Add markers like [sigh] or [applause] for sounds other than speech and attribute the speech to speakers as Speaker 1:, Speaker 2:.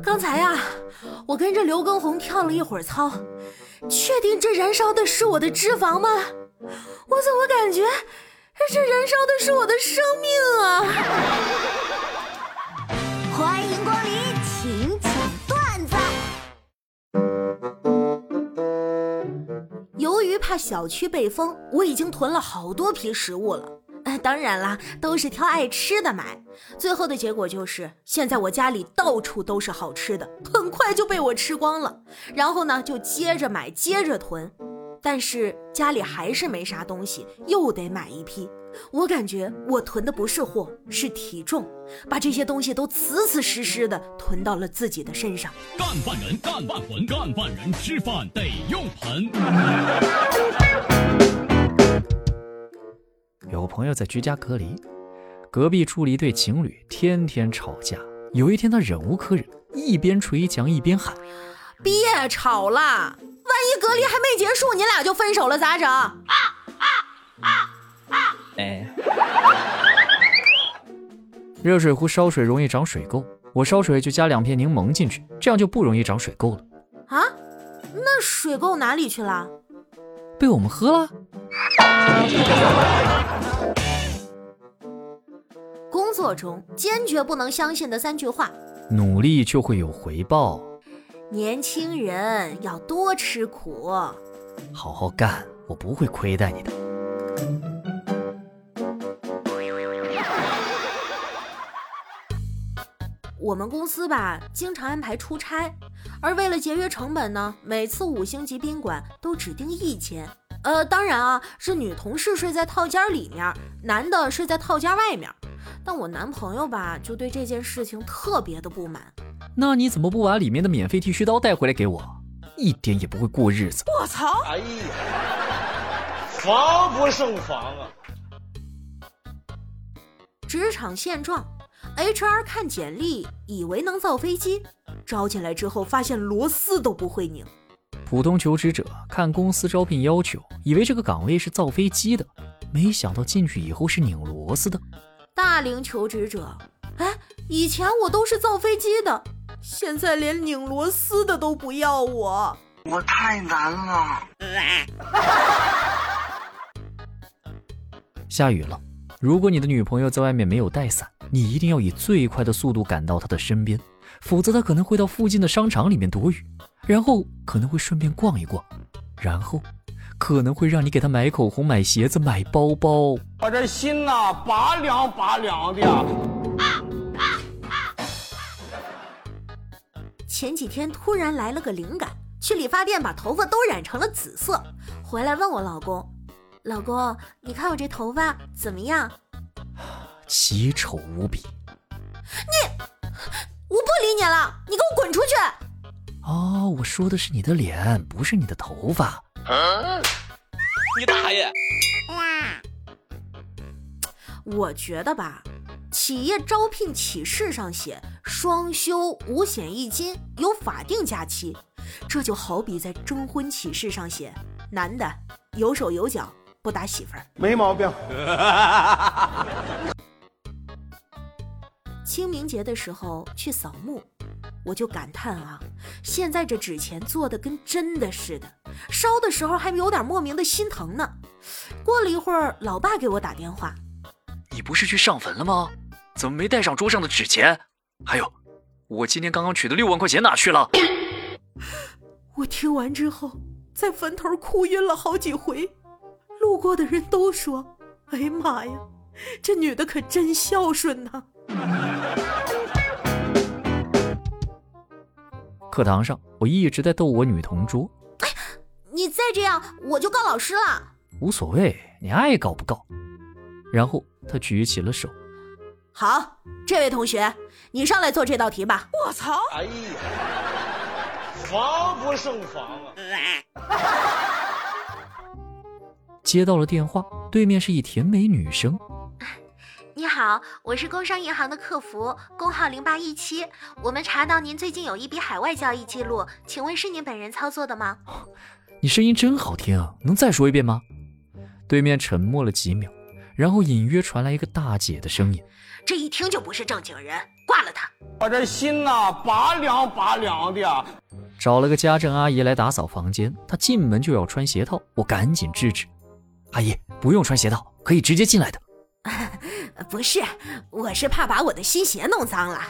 Speaker 1: 刚才呀，我跟着刘畊宏跳了一会儿操，确定这燃烧的是我的脂肪吗？我怎么感觉这燃烧的是我的生命啊！[laughs]
Speaker 2: 欢迎光临，请讲段子。
Speaker 1: 由于怕小区被封，我已经囤了好多批食物了。当然啦，都是挑爱吃的买。最后的结果就是，现在我家里到处都是好吃的，很快就被我吃光了。然后呢，就接着买，接着囤。但是家里还是没啥东西，又得买一批。我感觉我囤的不是货，是体重，把这些东西都死死实实的囤到了自己的身上。干饭人，干饭魂，干饭人吃饭得用盆。
Speaker 3: 有个朋友在居家隔离，隔壁住了一对情侣，天天吵架。有一天他忍无可忍，一边捶墙一边喊：“
Speaker 1: 别吵了，万一隔离还没结束，你俩就分手了咋整？”啊啊啊
Speaker 3: 啊！哎，热水壶烧水容易长水垢，我烧水就加两片柠檬进去，这样就不容易长水垢了。啊？
Speaker 1: 那水垢哪里去了？
Speaker 3: 被我们喝了。
Speaker 1: 工作中坚决不能相信的三句话：
Speaker 3: 努力就会有回报；
Speaker 1: 年轻人要多吃苦；
Speaker 3: 好好干，我不会亏待你的。
Speaker 1: 我们公司吧，经常安排出差，而为了节约成本呢，每次五星级宾馆都只订一间。呃，当然啊，是女同事睡在套间里面，男的睡在套间外面。但我男朋友吧，就对这件事情特别的不满。
Speaker 3: 那你怎么不把里面的免费剃须刀带回来给我？一点也不会过日子。
Speaker 1: 我操！哎
Speaker 4: 呀，防不胜防啊！
Speaker 1: 职场现状：HR 看简历，以为能造飞机，招进来之后发现螺丝都不会拧。
Speaker 3: 普通求职者看公司招聘要求，以为这个岗位是造飞机的，没想到进去以后是拧螺丝的。
Speaker 1: 大龄求职者，哎，以前我都是造飞机的，现在连拧螺丝的都不要我，
Speaker 4: 我太难了。
Speaker 3: 下雨了，如果你的女朋友在外面没有带伞，你一定要以最快的速度赶到她的身边，否则她可能会到附近的商场里面躲雨。然后可能会顺便逛一逛，然后可能会让你给他买口红、买鞋子、买包包。
Speaker 4: 我这心呐，拔凉拔凉的。
Speaker 1: 前几天突然来了个灵感，去理发店把头发都染成了紫色，回来问我老公：“老公，你看我这头发怎么样？”
Speaker 3: 奇丑无比。
Speaker 1: 你，我不理你了，你给我滚出去！
Speaker 3: 哦，我说的是你的脸，不是你的头发。
Speaker 4: 你大爷！
Speaker 1: 我觉得吧，企业招聘启事上写双休、五险一金、有法定假期，这就好比在征婚启事上写男的有手有脚，不打媳妇儿。
Speaker 4: 没毛病。
Speaker 1: 清明节的时候去扫墓。我就感叹啊，现在这纸钱做的跟真的似的，烧的时候还有点莫名的心疼呢。过了一会儿，老爸给我打电话：“
Speaker 3: 你不是去上坟了吗？怎么没带上桌上的纸钱？还有，我今天刚刚取的六万块钱哪去了？” [coughs]
Speaker 1: 我听完之后，在坟头哭晕了好几回。路过的人都说：“哎呀妈呀，这女的可真孝顺呐！”
Speaker 3: 课堂上，我一直在逗我女同桌。哎，
Speaker 1: 你再这样，我就告老师了。
Speaker 3: 无所谓，你爱告不告。然后他举起了手。
Speaker 1: 好，这位同学，你上来做这道题吧。我操！哎呀，
Speaker 4: 防不胜防啊！[laughs]
Speaker 3: 接到了电话，对面是一甜美女生。
Speaker 1: 你好，我是工商银行的客服，工号零八一七。我们查到您最近有一笔海外交易记录，请问是您本人操作的吗？[laughs]
Speaker 3: 你声音真好听，能再说一遍吗？对面沉默了几秒，然后隐约传来一个大姐的声音：“
Speaker 1: 这一听就不是正经人，挂了他。”
Speaker 4: 我这心呐，拔凉拔凉的。
Speaker 3: 找了个家政阿姨来打扫房间，她进门就要穿鞋套，我赶紧制止：“阿姨，不用穿鞋套，可以直接进来的。”
Speaker 1: 不是我是怕把我的新鞋弄脏了。